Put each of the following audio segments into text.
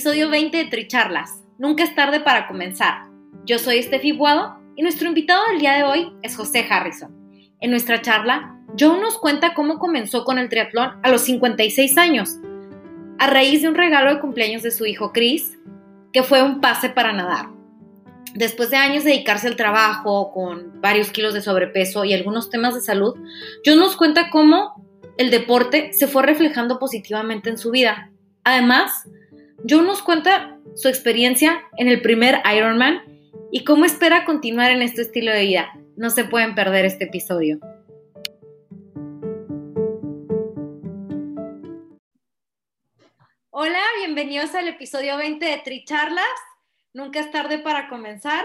Episodio 20 de Tricharlas. Nunca es tarde para comenzar. Yo soy Steffi Buado y nuestro invitado del día de hoy es José Harrison. En nuestra charla, Joe nos cuenta cómo comenzó con el triatlón a los 56 años, a raíz de un regalo de cumpleaños de su hijo Chris, que fue un pase para nadar. Después de años de dedicarse al trabajo, con varios kilos de sobrepeso y algunos temas de salud, Joe nos cuenta cómo el deporte se fue reflejando positivamente en su vida Además, Joe nos cuenta su experiencia en el primer Ironman y cómo espera continuar en este estilo de vida. No se pueden perder este episodio. Hola, bienvenidos al episodio 20 de Tricharlas. Nunca es tarde para comenzar.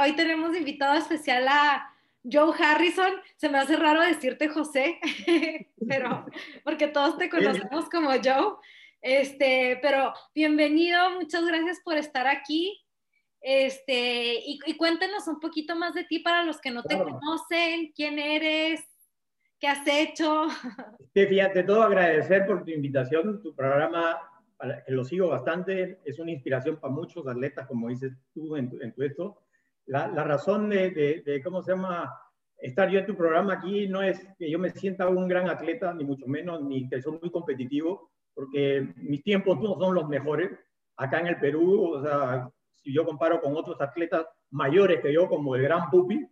Hoy tenemos invitado especial a Joe Harrison. Se me hace raro decirte José, pero porque todos te conocemos como Joe. Este, pero bienvenido, muchas gracias por estar aquí. Este, y, cuéntanos un poquito más de ti para los que no te conocen, quién eres, qué has hecho. Sí, fíjate, todo agradecer por tu invitación, tu programa, que lo sigo bastante, es una inspiración para muchos atletas, como dices tú en tu, en esto. La, la razón de, de, de, ¿cómo se llama? Estar yo en tu programa aquí no es que yo me sienta un gran atleta, ni mucho menos, ni que soy muy competitivo, porque mis tiempos no son los mejores. Acá en el Perú, o sea, si yo comparo con otros atletas mayores que yo, como el gran Pupi,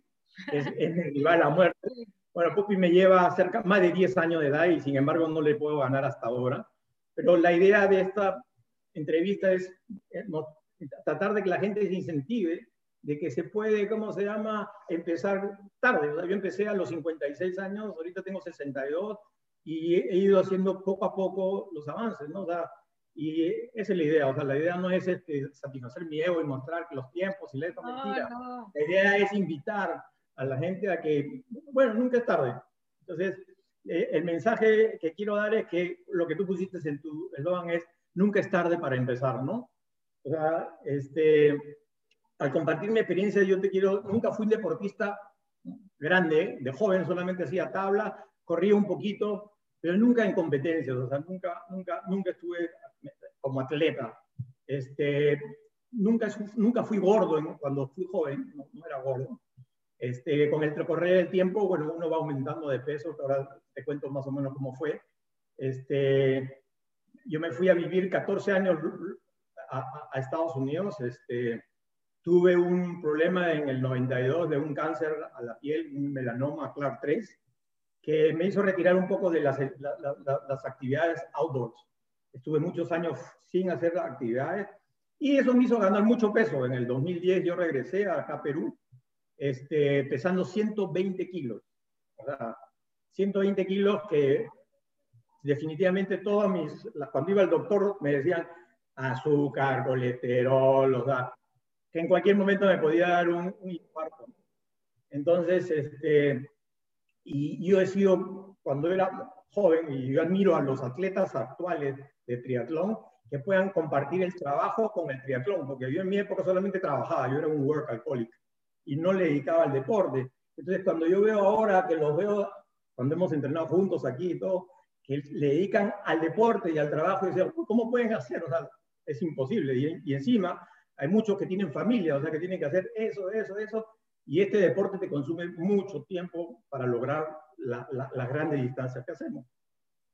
es, es mi rival a muerte. Bueno, Pupi me lleva cerca, más de 10 años de edad y sin embargo no le puedo ganar hasta ahora. Pero la idea de esta entrevista es eh, tratar de que la gente se incentive de que se puede, ¿cómo se llama?, empezar tarde. Yo empecé a los 56 años, ahorita tengo 62, y he ido haciendo poco a poco los avances, ¿no? O sea, y esa es la idea, o sea, la idea no es este, satisfacer mi ego y mostrar que los tiempos y la esa mentira. La idea es invitar a la gente a que, bueno, nunca es tarde. Entonces, eh, el mensaje que quiero dar es que lo que tú pusiste en tu eslogan es, nunca es tarde para empezar, ¿no? O sea, este, al compartir mi experiencia, yo te quiero, nunca fui un deportista grande, de joven solamente hacía tabla, corría un poquito, pero nunca en competencias, o sea, nunca, nunca, nunca estuve como atleta. Este, nunca, nunca fui gordo cuando fui joven, no, era gordo. Este, con el recorrer del tiempo, bueno, uno va aumentando de peso, ahora te cuento más o menos cómo fue. Este, yo me fui a vivir 14 años a, a Estados Unidos. Este, tuve un problema en el 92 de un cáncer a la piel, un melanoma Clark 3 me hizo retirar un poco de las, las actividades outdoors. Estuve muchos años sin hacer actividades y eso me hizo ganar mucho peso. En el 2010 yo regresé acá a Perú este, pesando 120 kilos. O sea, 120 kilos que definitivamente todos mis, cuando iba al doctor me decían azúcar, colesterol, o sea, que en cualquier momento me podía dar un, un infarto. Entonces, este, y yo he sido, cuando era joven, y yo admiro a los atletas actuales de triatlón, que puedan compartir el trabajo con el triatlón, porque yo en mi época solamente trabajaba, yo era un work alcoholic y no le dedicaba al deporte. Entonces, cuando yo veo ahora que los veo, cuando hemos entrenado juntos aquí y todo, que le dedican al deporte y al trabajo, y decir, ¿cómo pueden hacer? O sea, es imposible. Y, y encima, hay muchos que tienen familia, o sea, que tienen que hacer eso, eso, eso, y este deporte te consume mucho tiempo para lograr las la, grandes distancias que hacemos.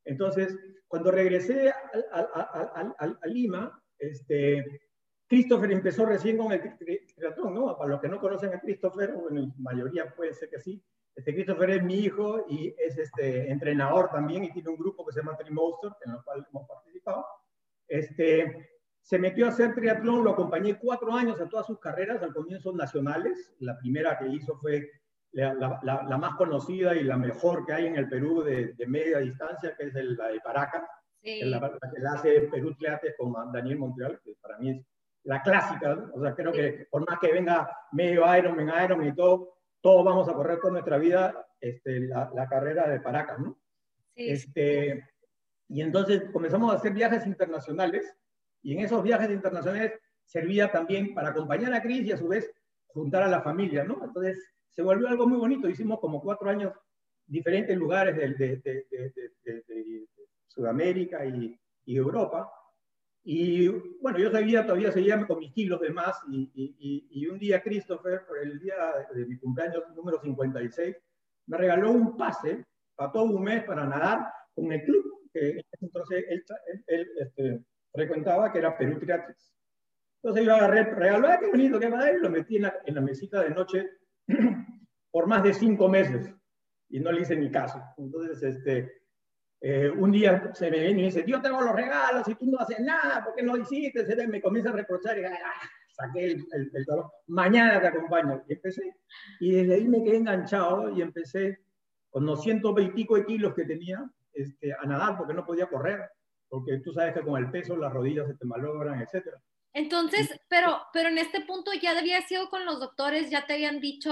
Entonces, cuando regresé a, a, Lima, este, Christopher empezó recién con el triatlón, ¿no? Para los que no conocen a Christopher, bueno, en mayoría puede ser que sí. Este Christopher es mi hijo y es este entrenador también y tiene un grupo que se llama Trimonster, en el cual hemos participado. Este, se metió a hacer triatlón, lo acompañé cuatro años a todas sus carreras, al comienzo nacionales. La primera que hizo fue la, la, más conocida y la mejor que hay en el Perú de, de media distancia, que es la de Paracas, sí. la, que la hace Perú Triates con Daniel Montreal, que para mí es la clásica, o sea, creo que por más que venga medio Ironman, Ironman y todo, todos vamos a correr con nuestra vida este, la, la, carrera de Paracas, ¿no? Sí. Este, y entonces comenzamos a hacer viajes internacionales, y en esos viajes internacionales servía también para acompañar a Cris y a su vez juntar a la familia, ¿no? Entonces se volvió algo muy bonito, hicimos como cuatro años diferentes lugares de, de, de, de Sudamérica y, y Europa, y bueno, yo sabía, todavía seguía con mis kilos de más y, y, y, un día Christopher, por el día de mi cumpleaños número 56, me regaló un pase para todo un mes para nadar con el club que entonces él, él, este, frecuentaba, que era Perú. Entonces yo agarré el regalo, ah, qué bonito, qué padre, y lo metí en la, en la mesita de noche por más de cinco meses y no le hice ni caso. Entonces, este, eh, un día se me viene y dice, yo tengo los regalos y tú no haces nada, ¿por qué no hiciste? Se me comienza a reprochar y ah, saqué el, el, el mañana te acompaño. Y empecé, y desde ahí me quedé enganchado y empecé con los 120 de kilos que tenía este, a nadar porque no podía correr, porque tú sabes que con el peso las rodillas se te malogran, etc. Entonces, pero, pero en este punto ya habías ido con los doctores, ya te habían dicho...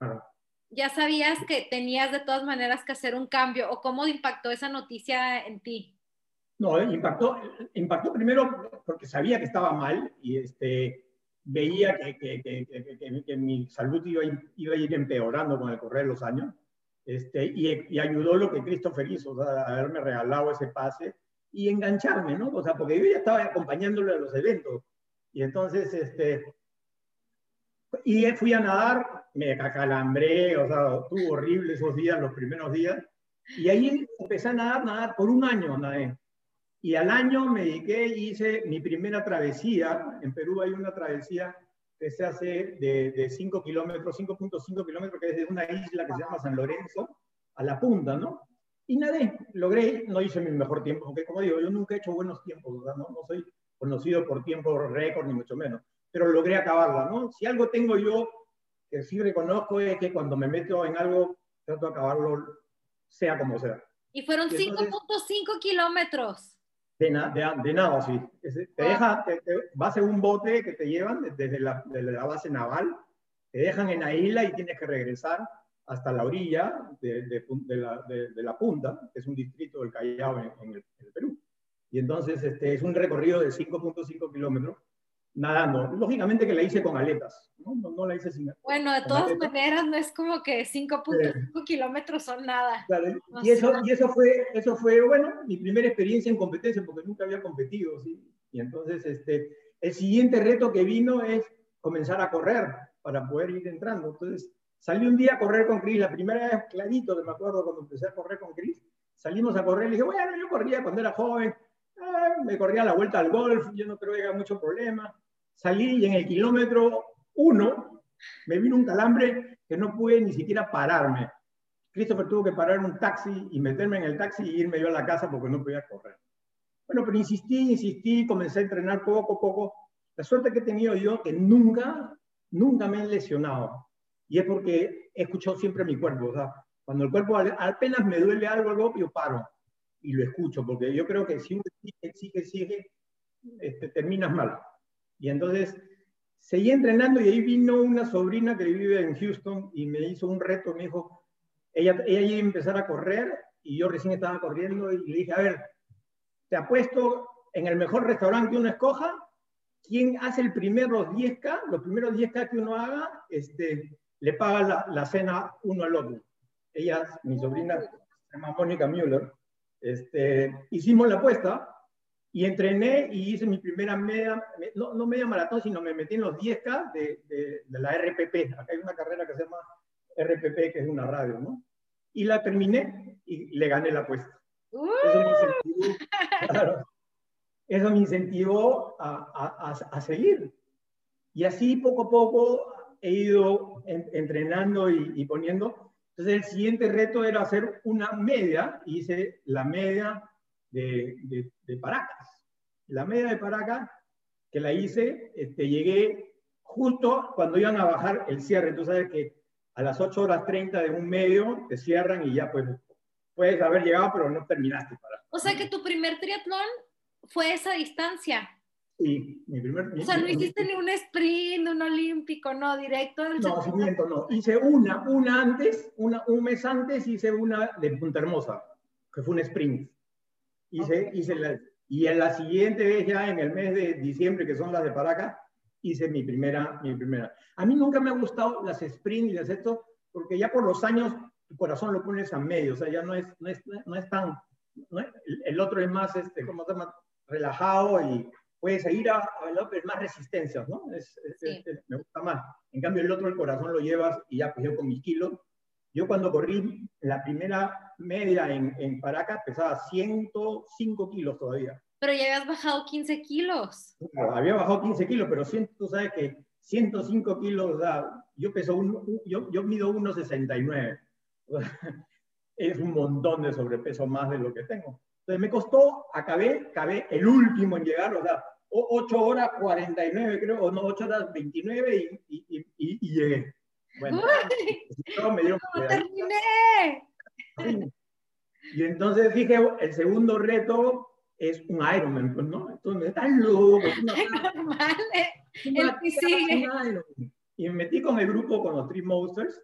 Ah ya sabías que tenías de todas maneras que hacer un cambio o cómo impactó esa noticia en ti? No, eh, impactó, impactó primero porque sabía que estaba mal y este, veía que, que, que, que mi salud iba, iba, a ir empeorando con el correr de los años. Este, y, y, ayudó lo que Christopher hizo, o sea, haberme regalado ese pase y engancharme, ¿no? O sea, porque yo ya estaba acompañándolo a los eventos. Y entonces, este, y fui a nadar, me acalambré, o sea, estuvo horrible esos días, los primeros días. Y ahí empecé a nadar, nadar por un año, nadé. Y al año me dediqué y hice mi primera travesía. En Perú hay una travesía que se hace de 5 kilómetros, 5.5 kilómetros, que es de una isla que se llama San Lorenzo, a la punta, ¿no? Y nadé, logré, no hice mi mejor tiempo, porque como digo, yo nunca he hecho buenos tiempos, no, no soy conocido por tiempo récord, ni mucho menos pero logré acabarla, ¿no? Si algo tengo yo que sí reconozco es que cuando me meto en algo, trato de acabarlo sea como sea. Y fueron 5.5 kilómetros. De, de, de, nada, sí. Te deja, te, te, vas en un bote que te llevan desde la, desde la, base naval, te dejan en la isla y tienes que regresar hasta la orilla de, de la, la, punta, que es un distrito del Callao en, en, el, en el, Perú. Y entonces este, es un recorrido de 5.5 kilómetros nadando. Lógicamente que la hice con aletas, ¿no? No, no la hice sin Bueno, de todas aletas. maneras, no es como que 5.5 sí. kilómetros son nada. Claro. y, eso, y eso, fue, eso fue, bueno, mi primera experiencia en competencia, porque nunca había competido, ¿sí? Y entonces, este, el siguiente reto que vino es comenzar a correr para poder ir entrando. Entonces, salí un día a correr con Cris, la primera vez clarito que me acuerdo cuando empecé a correr con Cris, salimos a correr, le dije, bueno, yo corría cuando era joven, eh, me corría la vuelta al golf, yo no creo que haya mucho problema salí y en el kilómetro uno me vino un calambre que no pude ni siquiera pararme. Christopher tuvo que parar un taxi y meterme en el taxi y irme yo a la casa porque no podía correr. Bueno, pero insistí, insistí, comencé a entrenar poco a poco. La suerte que he tenido yo que nunca, nunca me he lesionado. Y es porque he escuchado siempre mi cuerpo. O sea, cuando el cuerpo apenas me duele algo, algo yo paro y lo escucho, porque yo creo que si uno sigue, sigue, sigue, este, terminas mal. Y entonces seguí entrenando y ahí vino una sobrina que vive en Houston y me hizo un reto, me dijo, ella, ella iba a empezar a correr y yo recién estaba corriendo y le dije, a ver, te apuesto en el mejor restaurante que uno escoja, quien hace el primero 10K, los primeros 10K que uno haga, este, le paga la, la cena uno al otro. Ella, mi sobrina, se llama Mónica Müller, este, hicimos la apuesta y entrené y hice mi primera media, no, no media maratón, sino me metí en los 10K de, de, de, la RPP. Acá hay una carrera que se llama RPP, que es una radio, ¿no? Y la terminé y le gané la apuesta. Uh. Eso me claro. eso me incentivó a, a, seguir. Y así poco a poco he ido entrenando y, poniendo. Entonces el siguiente reto era hacer una media, hice la media de, de, Paracas. La media de Paracas, que la hice, este, llegué justo cuando iban a bajar el cierre. Tú sabes que a las 8 horas 30 de un medio te cierran y ya pues puedes haber llegado, pero no terminaste. Para... O sea que tu primer triatlón fue esa distancia. Sí, mi primer. O sea, no hiciste ni un sprint, un olímpico, no, directo del. No, cimiento, no. Hice una, una antes, una, un mes antes hice una de Punta Hermosa, que fue un sprint. Hice, hice la, y en la siguiente vez, ya en el mes de diciembre, que son las de Paracas, hice mi primera, mi primera. A mí nunca me ha gustado las sprint y las esto, porque ya por los años tu corazón lo pones a medio, o sea, ya no es, no es, no es tan. el otro es más, este, ¿cómo se llama? relajado y puede seguir a, a más resistencias, ¿no? Es, me gusta más. En cambio, el otro, el corazón lo llevas y ya, pues yo con mis kilos. Yo cuando corrí la primera media en, en Paracas pesaba 105 kilos todavía. Pero ya habías bajado 15 kilos. había bajado 15 kilos, pero tú sabes que 105 kilos, da, yo peso un, yo, yo mido 1,69. es un montón de sobrepeso más de lo que tengo. Entonces me costó, acabé, acabé el último en llegar, o sea, 8 horas 49 creo, o no, 8 horas 29 y, y, y, y llegué. Bueno, me dieron terminé! Y entonces dije, el segundo reto es un Ironman, pues, ¿no? Entonces me están loco. Normal, el que sigue. Y me metí con el grupo, con los Three Monsters.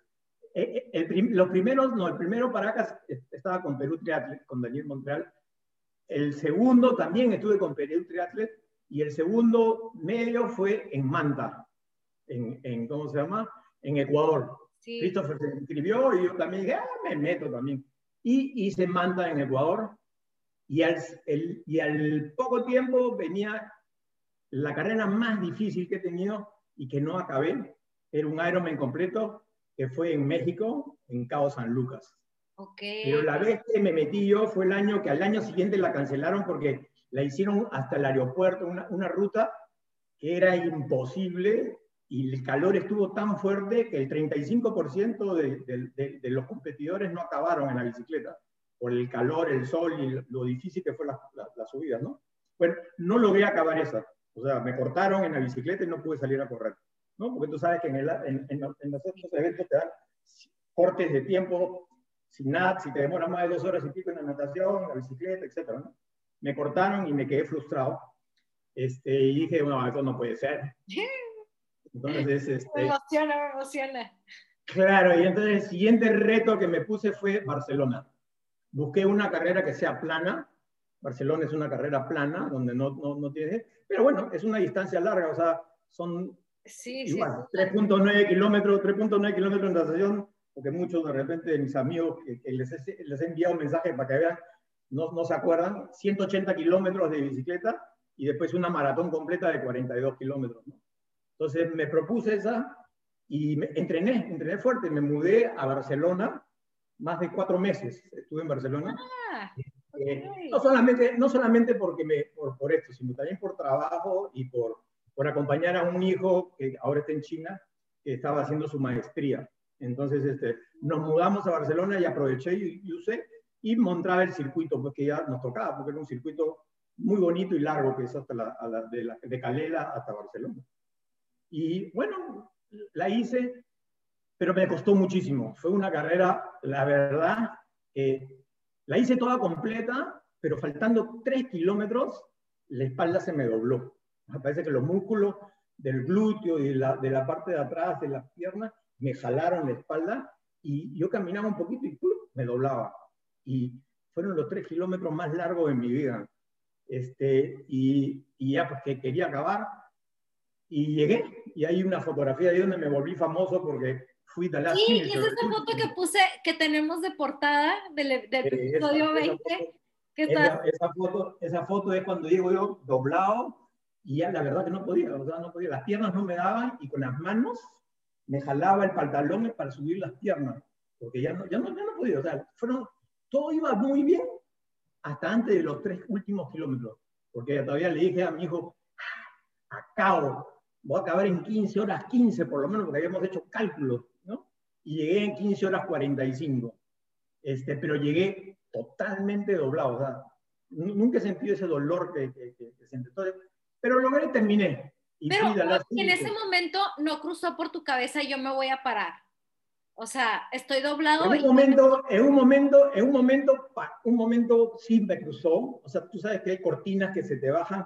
Eh, eh, el, los primeros, no, el primero Paracas estaba con Perú Triathlete, con Daniel Montreal, el segundo también estuve con Perú Triathlete y el segundo medio fue en Manta, en, ¿cómo se llama? En Ecuador. Christopher se inscribió y yo también dije, ah, me meto también. Y hice Manta en Ecuador y al, el, y al poco tiempo venía la carrera más difícil que he tenido y que no acabé. Era un Ironman completo que fue en México, en Cabo San Lucas. Pero la vez que me metí yo fue el año que al año siguiente la cancelaron porque la hicieron hasta el aeropuerto, una, una ruta que era imposible y el calor estuvo tan fuerte que el 35% de, de, de, los competidores no acabaron en la bicicleta por el calor, el sol y lo difícil que fue la, la, subida, ¿no? Bueno, no logré acabar esa. O sea, me cortaron en la bicicleta y no pude salir a correr, ¿no? Porque tú sabes que en, el, en, en, en los otros eventos te dan cortes de tiempo sin nada, si te demora más de dos horas y pico en la natación, la bicicleta, etc. ¿no? Me cortaron y me quedé frustrado. Este, y dije, bueno, eso no puede ser. Entonces, este, me emociona, me emociona. Claro, y entonces el siguiente reto que me puse fue Barcelona. Busqué una carrera que sea plana. Barcelona es una carrera plana, donde no, no, no tiene... Pero bueno, es una distancia larga, o sea, son sí, igual, 3.9 kilómetros, 3.9 kilómetros de natación, porque muchos de repente de mis amigos que, les, he, les, he, enviado un mensaje para que vean, no, no se acuerdan, 180 kilómetros de bicicleta y después una maratón completa de 42 kilómetros. ¿no? Entonces me propuse esa y me, entrené, entrené fuerte, me mudé a Barcelona más de cuatro meses, estuve en Barcelona. Ah, eh, no, solamente, no solamente porque me, por, por, esto, sino también por trabajo y por, por acompañar a un hijo que ahora está en China, que estaba haciendo su maestría. Entonces, este, nos mudamos a Barcelona y aproveché y, usé y montaba el circuito, porque ya nos tocaba, porque era un circuito muy bonito y largo, que es hasta la, de, la, de Calela hasta Barcelona. Y bueno, la hice, pero me costó muchísimo. Fue una carrera, la verdad, la hice toda completa, pero faltando tres kilómetros, la espalda se me dobló. Me parece que los músculos del glúteo y de la, de la parte de atrás de las piernas me jalaron la espalda y yo caminaba un poquito y me doblaba. Y fueron los tres kilómetros más largos de mi vida. Este, y, y ya pues que quería acabar. Y llegué, y hay una fotografía de donde me volví famoso porque fui de la Sí, esa es la foto que puse, que tenemos de portada del, del episodio 20. Esa, esa, foto, esa foto es cuando llego yo doblado y ya la verdad que no podía, o sea, no podía, las piernas no me daban y con las manos me jalaba el pantalón para subir las piernas, porque ya no, ya no, ya no podía, o sea, fueron, todo iba muy bien hasta antes de los tres últimos kilómetros. porque todavía le dije a mi hijo, acabo, voy a acabar en 15 horas 15 por lo menos, porque habíamos hecho cálculos, ¿no? Y llegué en 15 horas 45, este, pero llegué totalmente doblado, o sea, nunca he sentido ese dolor que, que, que, sentí. pero logré terminé. Y pero en ese momento no cruzó por tu cabeza yo me voy a parar. O sea, estoy doblado. En un momento, en un momento, en un momento, un momento sí me cruzó. O sea, tú sabes que hay cortinas que se te bajan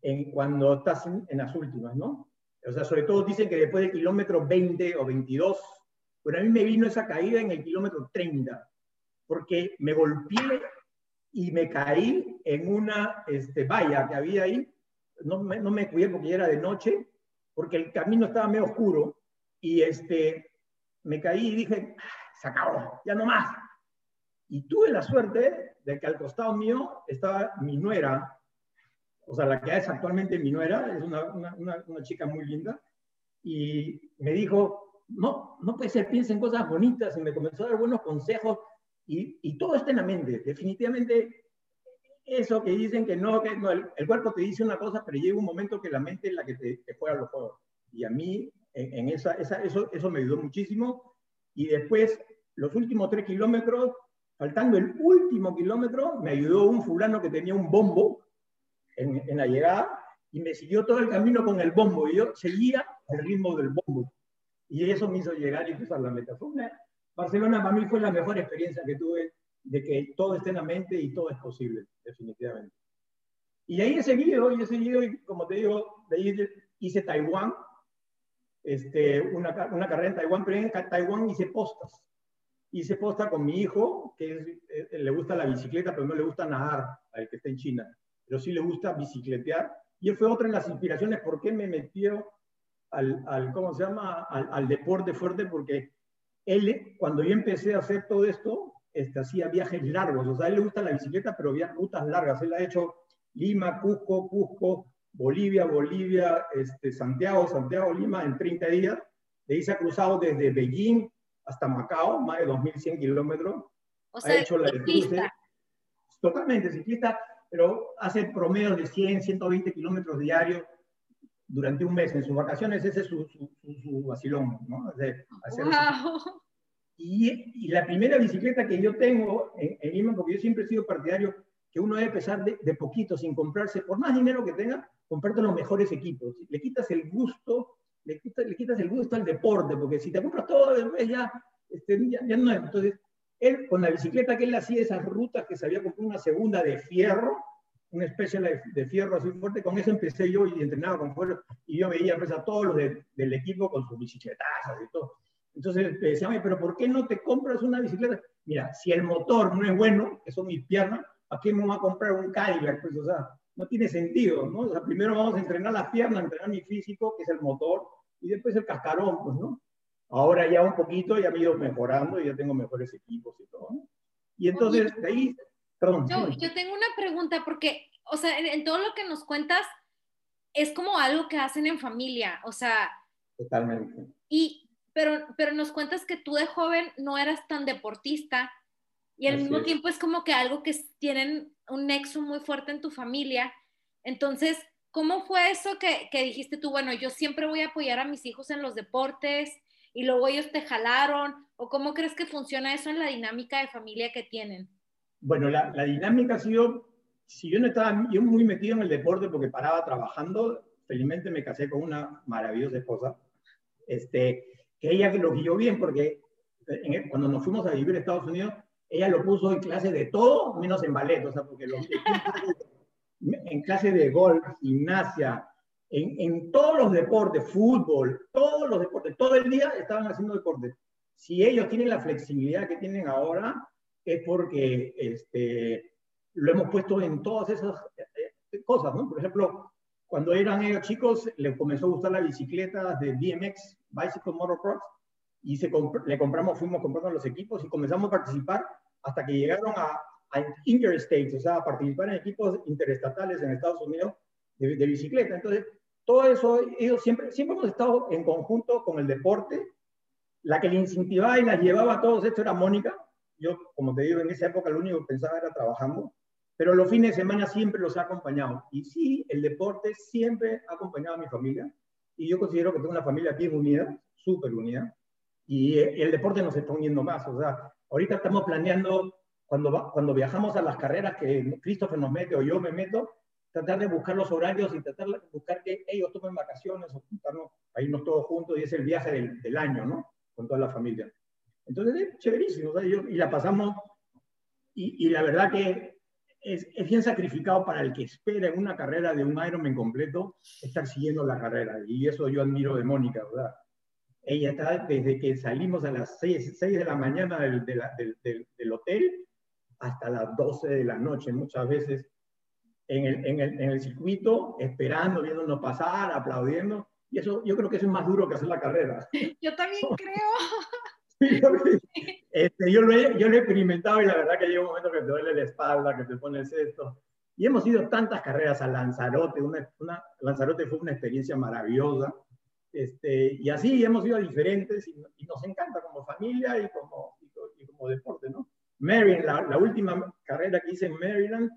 en, cuando estás en, las últimas, ¿no? O sea, sobre todo dicen que después del kilómetro 20 o 22, pero a mí me vino esa caída en el kilómetro 30, porque me golpeé y me caí en una este, valla que había ahí. No me, no me cuidé porque ya era de noche, porque el camino estaba medio oscuro y este, me caí y dije, se acabó, ya no más. Y tuve la suerte de que al costado mío estaba mi nuera, o sea, la que es actualmente mi nuera, es una, una, una, chica muy linda, y me dijo, no, no puede ser, piensa en cosas bonitas, y me comenzó a dar buenos consejos, y, y todo está en la mente. Definitivamente, eso que dicen que no, que no el, cuerpo te dice una cosa, pero llega un momento que la mente es la que te, te juega los juegos. Y a mí en, esa, eso, eso me ayudó muchísimo. Y después, los últimos tres kilómetros, faltando el último kilómetro, me ayudó un fulano que tenía un bombo en, en la llegada y me siguió todo el camino con el bombo y yo seguía el ritmo del bombo. Y eso me hizo llegar y cruzar la meta. Barcelona para mí fue la mejor experiencia que tuve de que todo esté en la mente y todo es posible, definitivamente. Y ahí he seguido, y he seguido, y como te digo, de ahí hice Taiwán, este, una, una, carrera en Taiwán, pero en Taiwán hice postas. Hice posta con mi hijo, que eh, le gusta la bicicleta, pero no le gusta nadar, al que está en China, pero sí le gusta bicicletear. Y él fue otra de las inspiraciones por qué me metió al, al ¿cómo se llama?, al, deporte fuerte, porque él, cuando yo empecé a hacer todo esto, este, hacía viajes largos. O sea, él le gusta la bicicleta, pero había rutas largas. Él ha hecho Lima, Cusco, Cusco, Bolivia, Bolivia, este, Santiago, Santiago, Lima en 30 días. De ahí se ha cruzado desde Beijing hasta Macao, más de 2.100 kilómetros. O sea, ha hecho la ciclista. Totalmente ciclista, pero hace promedio de 100, 120 kilómetros diarios durante un mes. En sus vacaciones ese es su, su, vacilón, ¿no? y, y, la primera bicicleta que yo tengo en, en Lima, porque yo siempre he sido partidario que uno debe empezar de, de, poquito, sin comprarse, por más dinero que tenga, comprarte los mejores equipos. Le quitas el gusto, le quitas, le quitas el gusto al deporte, porque si te compras todo, ya, este, ya, ya no es. Entonces, él con la bicicleta que él hacía, esas rutas que se había comprado una segunda de fierro, una especie de, fierro así fuerte, con eso empecé yo y entrenaba con fuerza, y yo veía pues, a todos los de, del equipo con sus bicicletas y todo. Entonces decía, pero ¿por qué no te compras una bicicleta? Mira, si el motor no es bueno, que son mis piernas, ¿a quién me va a comprar un Cadillac? Pues, o sea, no tiene sentido, ¿no? O sea, primero vamos a entrenar las piernas, entrenar mi físico, que es el motor, y después el cascarón, pues, ¿no? Ahora ya un poquito, ya me he ido mejorando y ya tengo mejores equipos y todo, ¿no? Y entonces, de ahí, perdón. Yo, yo tengo una pregunta, porque, o sea, en, en todo lo que nos cuentas, es como algo que hacen en familia, o sea... Totalmente. Y, pero, pero nos cuentas que tú de joven no eras tan deportista, y al mismo tiempo es como que algo que tienen un nexo muy fuerte en tu familia. Entonces, ¿cómo fue eso que, que, dijiste tú, bueno, yo siempre voy a apoyar a mis hijos en los deportes y luego ellos te jalaron? ¿O cómo crees que funciona eso en la dinámica de familia que tienen? Bueno, la, la dinámica ha sido, si yo no estaba yo muy metido en el deporte porque paraba trabajando, felizmente me casé con una maravillosa esposa, este, que ella lo guió bien porque en, cuando nos fuimos a vivir a Estados Unidos, ella lo puso en clase de todo, menos en ballet, o sea, porque los, en clase de golf, gimnasia, en, en, todos los deportes, fútbol, todos los deportes, todo el día estaban haciendo deporte. Si ellos tienen la flexibilidad que tienen ahora, es porque este, lo hemos puesto en todas esas eh, cosas, ¿no? Por ejemplo, cuando eran ellos chicos, les comenzó a gustar la bicicleta de BMX, Bicycle Motocross, y se le compramos, fuimos comprando los equipos y comenzamos a participar hasta que llegaron a, a interstates, o sea, a participar en equipos interestatales en Estados Unidos de, de, bicicleta. Entonces, todo eso, ellos siempre, siempre hemos estado en conjunto con el deporte. La que le incentivaba y la llevaba a todos esto era Mónica. Yo, como te digo, en esa época lo único que pensaba era trabajando. pero los fines de semana siempre los ha acompañado. Y sí, el deporte siempre ha acompañado a mi familia. Y yo considero que tengo una familia bien unida, súper unida. Y el deporte nos está uniendo más. O sea, ahorita estamos planeando, cuando, cuando viajamos a las carreras que Christopher nos mete o yo me meto, tratar de buscar los horarios y tratar de buscar que ellos tomen vacaciones o juntarnos a irnos todos juntos y es el viaje del, del año, ¿no? Con toda la familia. Entonces, es chéverísimo. y la pasamos, y, y, la verdad que es, es, bien sacrificado para el que espera en una carrera de un Ironman completo estar siguiendo la carrera. Y eso yo admiro de Mónica, ¿verdad? Ella está desde que salimos a las 6, 6 de la mañana del, del, del, del hotel hasta las 12 de la noche, muchas veces en el, en, el, en el, circuito, esperando, viéndonos pasar, aplaudiendo. Y eso yo creo que eso es más duro que hacer la carrera. Yo también creo. este, yo, lo he, yo lo he experimentado y la verdad que llega un momento que te duele la espalda, que te pones esto. Y hemos ido tantas carreras a Lanzarote. Una, una, Lanzarote fue una experiencia maravillosa. Este, y así hemos ido a diferentes y, y nos encanta como familia y como, y, y como deporte, ¿no? Maryland, la, la, última carrera que hice en Maryland,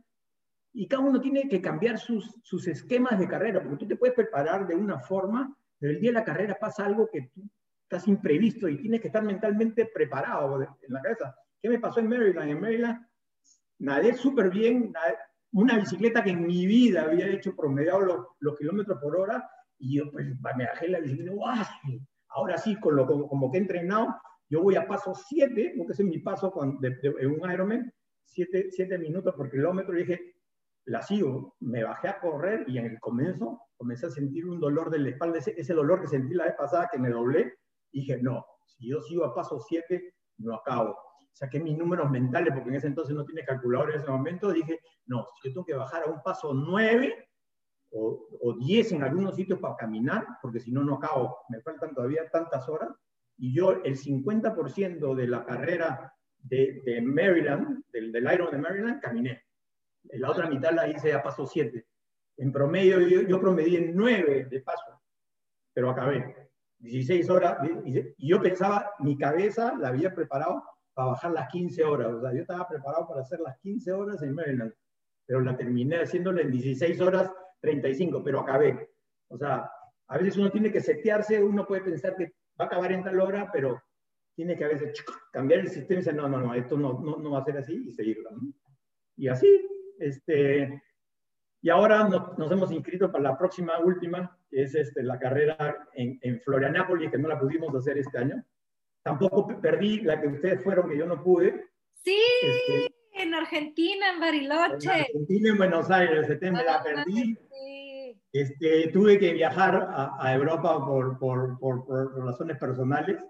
y cada uno tiene que cambiar sus, sus esquemas de carrera, porque tú te puedes preparar de una forma, pero el día de la carrera pasa algo que tú estás imprevisto y tienes que estar mentalmente preparado en la cabeza. ¿Qué me pasó en Maryland? En Maryland nadé súper bien, nadé, una bicicleta que en mi vida había hecho promediado los, los, kilómetros por hora, y yo pues me bajé la bicicleta, ¡wow! ahora sí, con lo, como, como que he entrenado, yo voy a paso 7, porque ese es mi paso con, de, de, de un Ironman, 7 minutos por kilómetro, y dije, la sigo, me bajé a correr y en el comienzo comencé a sentir un dolor de la espalda, ese, ese dolor que sentí la vez pasada que me doblé, y dije, no, si yo sigo a paso 7, no acabo. Saqué mis números mentales, porque en ese entonces no tiene calculador en ese momento, dije, no, si yo tengo que bajar a un paso 9 o, o 10 en algunos sitios para caminar, porque si no, no acabo, me faltan todavía tantas horas, y yo el 50% de la carrera de, de Maryland, del, del Iron de Maryland, caminé la otra mitad la hice a paso 7. En promedio, yo, yo promedí en 9 de paso, pero acabé. 16 horas, y yo pensaba, mi cabeza la había preparado para bajar las 15 horas. O sea, yo estaba preparado para hacer las 15 horas en Maryland, pero la terminé haciéndola en 16 horas 35, pero acabé. O sea, a veces uno tiene que setearse, uno puede pensar que va a acabar en tal hora, pero tiene que a veces cambiar el sistema y decir, no, no, no, esto no, no, no va a ser así y seguirlo. ¿no? Y así, este, y ahora nos, nos, hemos inscrito para la próxima última, que es este, la carrera en, en, Florianápolis, que no la pudimos hacer este año. Tampoco perdí la que ustedes fueron, que yo no pude. Sí, este, Argentina, en Bariloche. En Argentina, en Buenos Aires, este, me la perdí. Sí. Este, tuve que viajar a, a Europa por, por, por, por, razones personales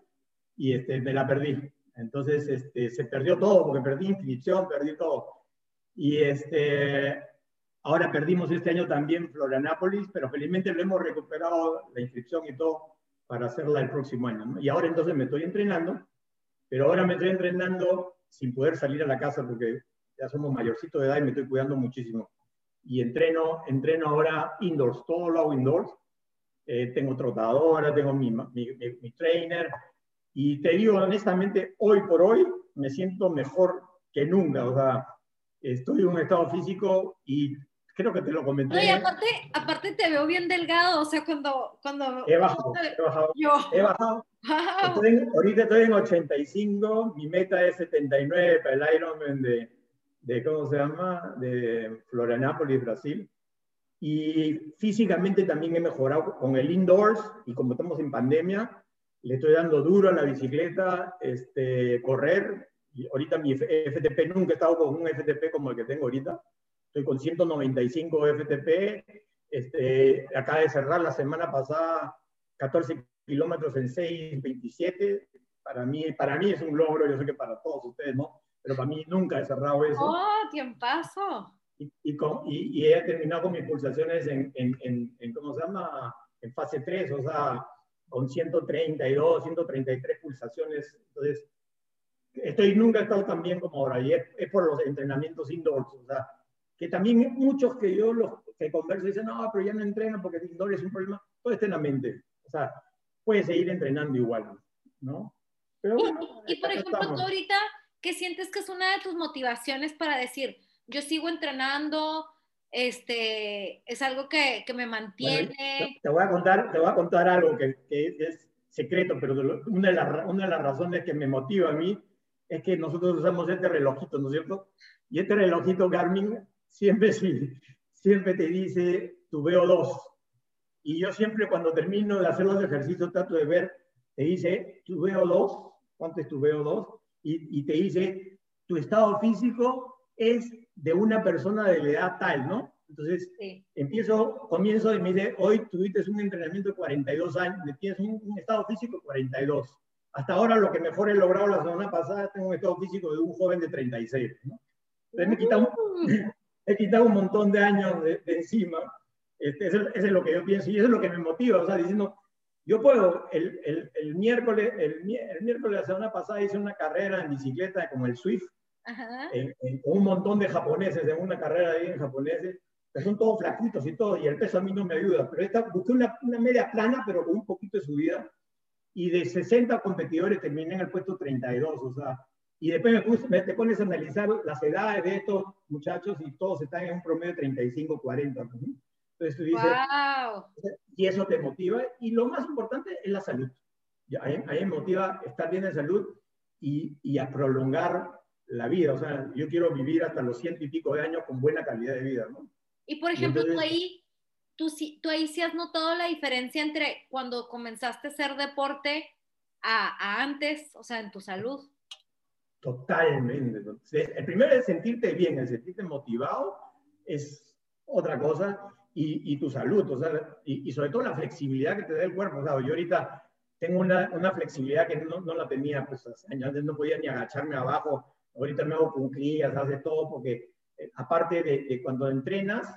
y este, me la perdí. Entonces este, se perdió todo, porque perdí inscripción, perdí todo. Y este, ahora perdimos este año también Florianápolis, pero felizmente lo hemos recuperado la inscripción y todo para hacerla el próximo año. ¿no? Y ahora entonces me estoy entrenando, pero ahora me estoy entrenando sin poder salir a la casa porque ya somos mayorcitos de edad y me estoy cuidando muchísimo. Y entreno, entreno ahora indoors, todo lo hago indoors. Eh, tengo trotadora, tengo mi, mi, mi, mi trainer. Y te digo honestamente, hoy por hoy me siento mejor que nunca. O sea, estoy en un estado físico y creo que te lo comenté. Y aparte, aparte te veo bien delgado, o sea, cuando... cuando he bajado, he bajado. Yo. He bajado. Estoy en, ahorita estoy en 85, mi meta es 79 para el Ironman de, de, ¿cómo se llama? De Florianápolis, Brasil. Y físicamente también he mejorado con el indoors y como estamos en pandemia, le estoy dando duro a la bicicleta, este, correr, y ahorita mi FTP, nunca he estado con un FTP como el que tengo ahorita. Estoy con 195 FTP. Este, acaba de cerrar la semana pasada 14 kilómetros en 6.27. Para mí, para mí es un logro, yo sé que para todos ustedes no, pero para mí nunca he cerrado eso. ¡Oh, tiempazo! Y, y, con, y, y he terminado con mis pulsaciones en, en, en, en, ¿cómo se llama? En fase 3, o sea, con 132, 133 pulsaciones. Entonces, estoy nunca he estado tan bien como ahora y es, es, por los entrenamientos indoors, o sea, que también muchos que yo los que converso dicen, no, pero ya no entreno porque indoor es un problema, todo está en la mente, o sea, puedes seguir entrenando igual, ¿no? Pero bueno, y, y por ejemplo, estamos. tú ahorita, ¿qué sientes que es una de tus motivaciones para decir, yo sigo entrenando, este, es algo que, que me mantiene. te, voy a contar, te voy a contar algo que, que es secreto, pero una de, las, una de las razones que me motiva a mí es que nosotros usamos este relojito, ¿no es cierto? Y este relojito Garmin siempre, siempre te dice tu VO2. Y yo siempre cuando termino de hacer los ejercicios trato de ver, te dice tu VO2, cuánto es tu VO2, y, y te dice tu estado físico es de una persona de la edad tal, ¿no? Entonces, empiezo, comienzo y me dice, hoy tuviste un entrenamiento de 42 años, tienes un, un, estado físico de 42. Hasta ahora lo que mejor he logrado la semana pasada, tengo un estado físico de un joven de 36, ¿no? Entonces me he quitado, uh. he quitado un montón de años de, de encima. Este, eso, eso, es lo que yo pienso y eso es lo que me motiva, o sea, diciendo, yo puedo, el, el, el miércoles, el, el, miércoles de la semana pasada hice una carrera en bicicleta como el Swift, en, en, con un montón de japoneses, en una carrera ahí en japoneses, que son todos flaquitos y todo, y el peso a mí no me ayuda, pero esta, busqué una, una media plana, pero con un poquito de subida, y de 60 competidores terminé en el puesto 32, o sea, y después me, puse, me, te pones a analizar las edades de estos muchachos y todos están en un promedio de 35, 40. ¿no? Entonces tú dices, wow. y eso te motiva. Y lo más importante es la salud. A mí, a mí me motiva estar bien de salud y, y, a prolongar la vida. O sea, yo quiero vivir hasta los ciento y pico de años con buena calidad de vida, ¿no? Y por ejemplo, entonces, tú ahí, tú, tú ahí sí has notado la diferencia entre cuando comenzaste a hacer deporte a, a antes, o sea, en tu salud. Totalmente. El primero es sentirte bien, el sentirte motivado es otra cosa y, y tu salud, o sea, y, y, sobre todo la flexibilidad que te da el cuerpo. O sea, yo ahorita tengo una, una flexibilidad que no, no, la tenía, pues antes no podía ni agacharme abajo, ahorita me hago cuclillas, hace todo, porque eh, aparte de, de, cuando entrenas,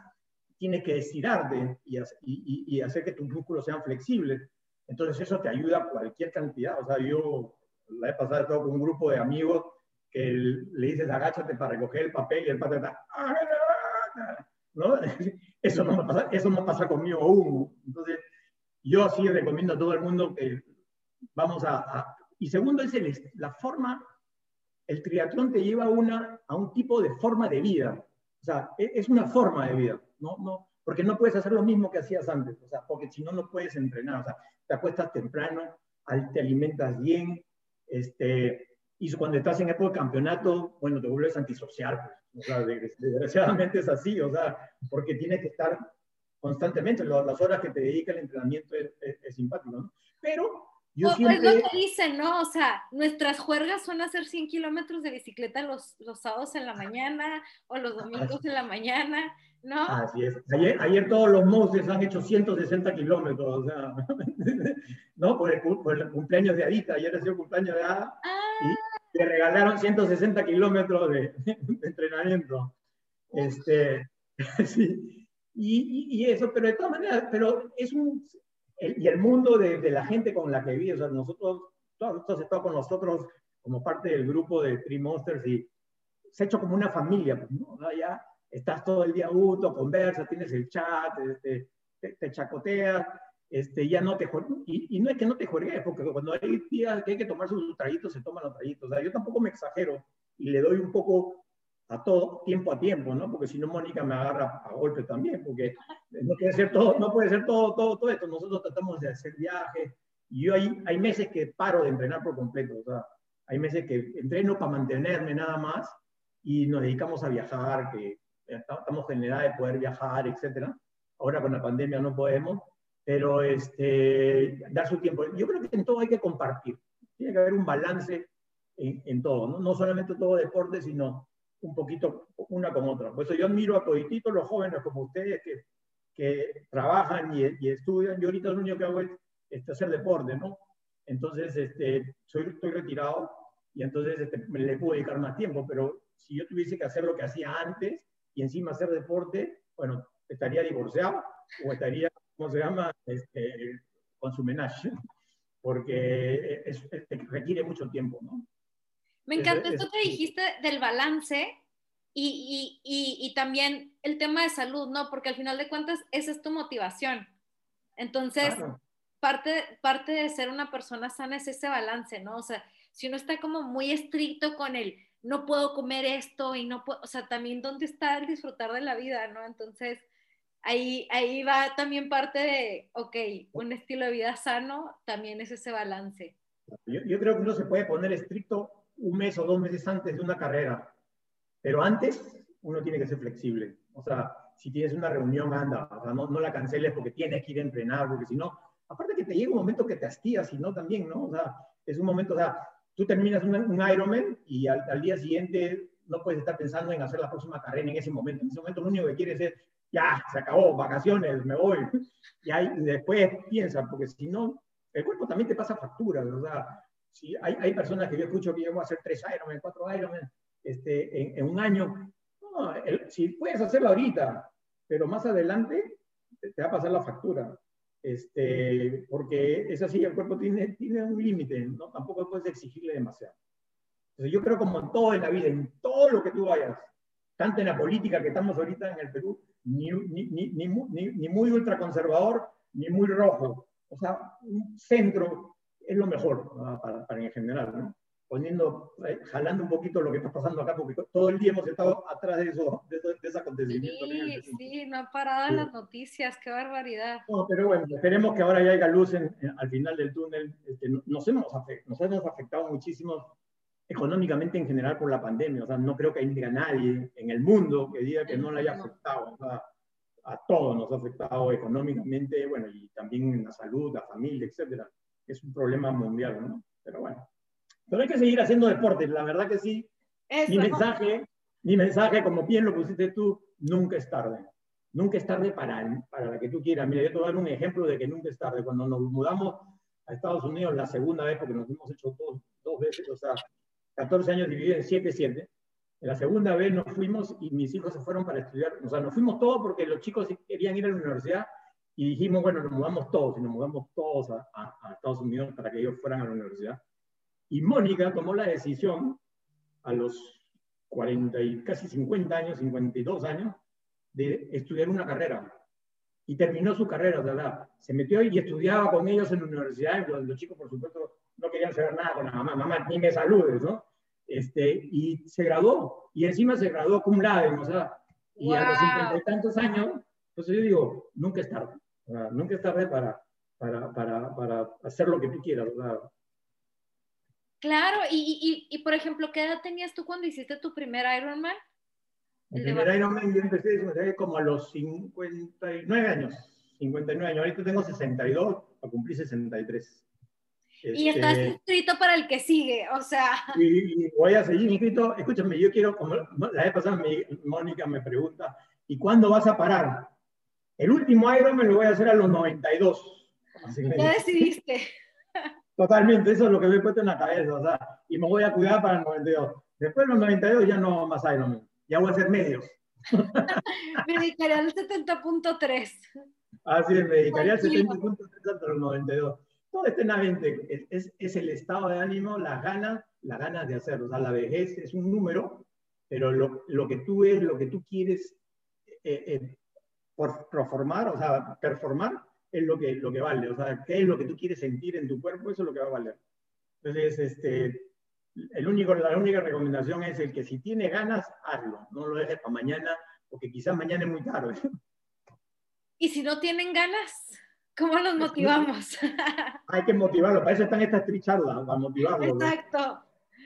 tienes que estirarte y, y, y hacer que tus músculos sean flexibles. Entonces eso te ayuda a cualquier cantidad. O sea, yo la he pasado todo con un grupo de amigos que le dices agáchate para recoger el papel y el pata está, ¿no? Eso no, pasa, eso no pasa conmigo aún. Entonces, yo sí recomiendo a todo el mundo que vamos a... y segundo es la forma, el triatlón te lleva a, una, a un tipo de forma de vida. O sea, es una forma de vida, ¿no? no porque no puedes hacer lo mismo que hacías antes, o sea, porque si no, no puedes entrenar. O sea, te acuestas temprano, te alimentas bien, este, y cuando estás en época de campeonato, bueno, te vuelves antisocial, pues. O sea, desgraciadamente es así, o sea, porque tienes que estar constantemente, las horas que te dedica el entrenamiento es, es, es simpático, ¿no? Pero yo o, siempre... Es lo que dicen, ¿no? O sea, nuestras juergas son hacer 100 kilómetros de bicicleta los, los sábados en la mañana o los domingos en la mañana, ¿no? Así es. Ayer, ayer todos los monjes han hecho 160 kilómetros, o sea, ¿no? Por el, por el, cumpleaños de Adita, ayer ha sido cumpleaños de Ada, ah. y le regalaron 160 kilómetros de, de, entrenamiento. Este, sí. Y, y, y, eso, pero de todas maneras, pero es un, el, y el mundo de, de, la gente con la que vives, o sea, nosotros, todos has estado con nosotros como parte del grupo de Three Monsters y se ha hecho como una familia, pues, ¿no? O sea, ya estás todo el día junto, conversas, tienes el chat, este, te, te, chacoteas, este, ya no te y, y no es que no te juegues, porque cuando hay días que hay que tomar sus traguitos, se toman los traguitos. O sea, yo tampoco me exagero y le doy un poco a todo tiempo a tiempo, ¿no? Porque si no, Mónica me agarra a golpe también, porque no puede ser todo, no puede ser todo, todo, todo esto. Nosotros tratamos de hacer viajes y yo hay, hay meses que paro de entrenar por completo, o sea, hay meses que entreno para mantenerme nada más y nos dedicamos a viajar, que estamos en edad de poder viajar, etcétera. Ahora con la pandemia no podemos, pero este, dar su tiempo. Yo creo que en todo hay que compartir. Tiene que haber un balance en, en todo, ¿no? no solamente todo deporte, sino un poquito una con otra. Por eso yo admiro a todititos los jóvenes como ustedes que, que trabajan y, y, estudian. Yo ahorita lo único que hago es este, hacer deporte, ¿no? Entonces, este, soy, estoy retirado y entonces este, me le puedo dedicar más tiempo, pero si yo tuviese que hacer lo que hacía antes y encima hacer deporte, bueno, estaría divorciado o estaría, ¿cómo se llama?, este, con su menage, porque es, es, requiere mucho tiempo, ¿no? Me encanta esto que dijiste del balance y, y, y, y, también el tema de salud, ¿no? Porque al final de cuentas esa es tu motivación. Entonces, claro. parte, parte de ser una persona sana es ese balance, ¿no? O sea, si uno está como muy estricto con el no puedo comer esto y no puedo, o sea, también dónde está el disfrutar de la vida, ¿no? Entonces, ahí, ahí va también parte de, ok, un estilo de vida sano también es ese balance. Yo, yo creo que uno se puede poner estricto un mes o dos meses antes de una carrera, pero antes uno tiene que ser flexible. O sea, si tienes una reunión, anda, o sea, no, no la canceles porque tienes que ir a entrenar, porque si no, aparte que te llega un momento que te hastías, y no también, ¿no? O sea, es un momento, o sea, tú terminas un, un Ironman y al, día siguiente no puedes estar pensando en hacer la próxima carrera en ese momento. En ese momento lo único que quieres es, ya, se acabó, vacaciones, me voy. Y, ahí, después piensa, porque si no, el cuerpo también te pasa factura, o sea, si hay, hay personas que yo escucho que yo a hacer tres Ironman, cuatro Ironman este, en, un año, no, si puedes hacerlo ahorita, pero más adelante te, te va a pasar la factura. Este, porque es así, el cuerpo tiene, tiene un límite, ¿no? Tampoco puedes exigirle demasiado. Yo creo como en todo en la vida, en todo lo que tú vayas, tanto en la política que estamos ahorita en el Perú, ni, ni, ni, ni, muy ultraconservador, ni muy rojo. O sea, un centro es lo mejor para, para en general. Poniendo, eh, jalando un poquito lo que está pasando acá, porque todo el día hemos estado atrás de eso, de, de ese acontecimiento. Sí, sí, no han parado sí. las noticias, qué barbaridad. No, pero bueno, esperemos que ahora ya haya luz en, en, al final del túnel. Este, nos, hemos nos hemos afectado muchísimo económicamente en general por la pandemia, o sea, no creo que haya nadie en el mundo que diga que no le haya afectado, o sea, a todos nos ha afectado económicamente, bueno, y también en la salud, la familia, etcétera. Es un problema mundial, ¿no? Pero bueno. Pero hay que seguir haciendo deporte, la verdad que sí. Eso. Mi mensaje, mi mensaje, como bien lo pusiste tú, nunca es tarde. Nunca es tarde para, para la que tú quieras. Mira, yo te voy a dar un ejemplo de que nunca es tarde. Cuando nos mudamos a Estados Unidos la segunda vez, porque nos hemos hecho dos, dos veces, o sea, 14 años divididos en 7, 7. La segunda vez nos fuimos y mis hijos se fueron para estudiar. O sea, nos fuimos todos porque los chicos querían ir a la universidad y dijimos, bueno, nos mudamos todos y nos mudamos todos a, a, a Estados Unidos para que ellos fueran a la universidad. Y Mónica tomó la decisión a los 40 y casi 50 años, 52 años, de estudiar una carrera. Y terminó su carrera, ¿verdad? Se metió y estudiaba con ellos en la universidad. Los, los chicos, por supuesto, no querían saber nada con la mamá. Mamá, ni me saludes, ¿no? Este, y se graduó. Y encima se graduó cum laude, o sea, y wow. a los cincuenta y tantos años, entonces yo digo, nunca es tarde. ¿verdad? Nunca es tarde para, para, para, para hacer lo que tú quieras, ¿verdad? Claro, y, y, y, por ejemplo, ¿qué edad tenías tú cuando hiciste tu primer Ironman? El primer Ironman yo empecé como a los 59 años, 59 años, ahorita tengo 62, a cumplir 63. Este, y estás inscrito para el que sigue, o sea. Y, y, voy a seguir inscrito. Escúchame, yo quiero, como la vez pasada mi, Mónica me pregunta, ¿y cuándo vas a parar? El último Ironman lo voy a hacer a los 92. ya decidiste. Totalmente, eso es lo que me he puesto en la cabeza, o sea, y me voy a cuidar para el 92. Después de los 92 ya no más Ironman, ya voy a hacer medios. me dedicaría al 70.3. Así es, me al 70.3 hasta los 92. Todo está en la mente, es, es, es, el estado de ánimo, las ganas, las ganas de hacerlo. O sea, la vejez es un número, pero lo, lo que tú es, lo que tú quieres eh, eh, por performar, o sea, performar, es lo que, lo que vale. O sea, qué es lo que tú quieres sentir en tu cuerpo, eso es lo que va a valer. Entonces, este, el único, la única recomendación es el que si tiene ganas, hazlo. No lo dejes para mañana, porque quizás mañana es muy tarde. Y si no tienen ganas, ¿cómo los motivamos? Hay que motivarlo. Para eso están estas tres charlas, para motivarlo. Exacto.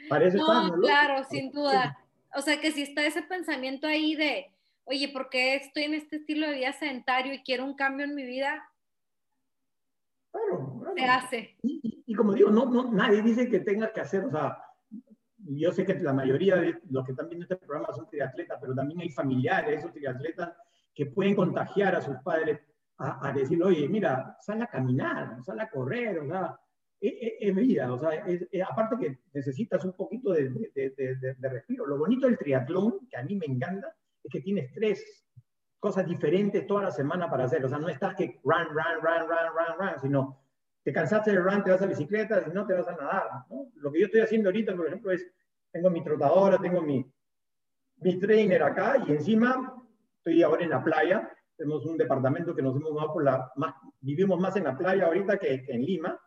Para eso no, están, claro, sin duda. O sea, que si está ese pensamiento ahí de, oye, ¿por qué estoy en este estilo de vida sedentario y quiero un cambio en mi vida? Se hace. Y, y, y, como digo, no, no, nadie dice que tengas que hacer, o sea, yo sé que la mayoría de los que están viendo este programa son triatletas, pero también hay familiares esos triatletas que pueden contagiar a sus padres a, a decir, oye, mira, sal a caminar, sal a correr, o sea, es, es, es vida, o sea, es, aparte que necesitas un poquito de, de, de, de, respiro. Lo bonito del triatlón, que a mí me encanta, es que tienes tres cosas diferentes toda la semana para hacer. O sea, no estás que run, run, run, run, run, run, sino te cansaste de run, te vas a bicicleta, si no te vas a nadar. ¿no? Lo que yo estoy haciendo ahorita, por ejemplo, es, tengo mi trotadora, tengo mi, mi trainer acá y encima estoy ahora en la playa. Tenemos un departamento que nos hemos por la, más, vivimos más en la playa ahorita que, que, en Lima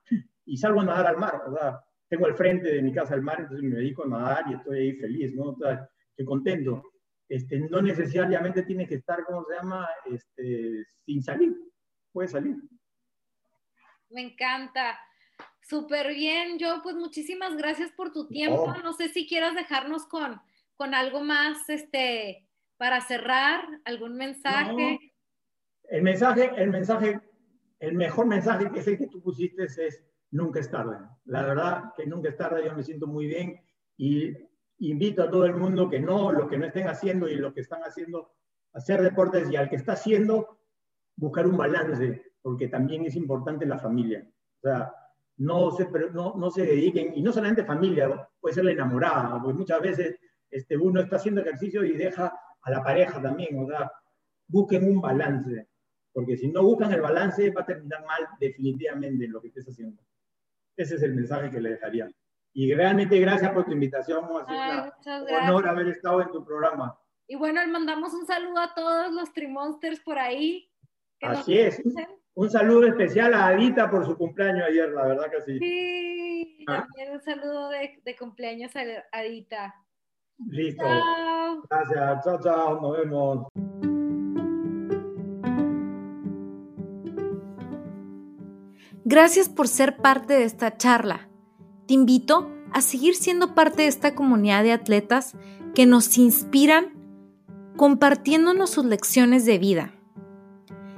y salgo a nadar al mar. O sea, tengo al frente de mi casa el mar, entonces me dedico a nadar y estoy ahí feliz, ¿no? estoy contento. Este, no necesariamente tiene que estar, ¿cómo se llama? Este, sin salir, puede salir. Me encanta. Súper bien, yo pues muchísimas gracias por tu tiempo. No sé si quieras dejarnos con, con algo más este, para cerrar, algún mensaje. El mensaje, el mensaje, el mejor mensaje que es el que tú pusiste es nunca es tarde. La verdad que nunca es tarde, yo me siento muy bien y invito a todo el mundo que no, lo que no estén haciendo y lo que están haciendo, hacer deportes y al que está haciendo, buscar un balance, porque también es importante la familia. O sea, no se, no, no se dediquen, y no solamente familia, puede ser la enamorada, porque muchas veces este, uno está haciendo ejercicio y deja a la pareja también, o sea, busquen un balance, porque si no buscan el balance va a terminar mal definitivamente en lo que estés haciendo. Ese es el mensaje que le dejaría. Y realmente gracias por tu invitación, Ay, un honor haber estado en tu programa. Y bueno, mandamos un saludo a todos los Trimonsters por ahí. Así es. Un saludo especial a Adita por su cumpleaños ayer, la verdad que sí. Sí, ah. también un saludo de, de, cumpleaños a Adita. Listo. Gracias, chao, chao, nos vemos. Gracias por ser parte de esta charla. Te invito a seguir siendo parte de esta comunidad de atletas que nos inspiran compartiéndonos sus lecciones de vida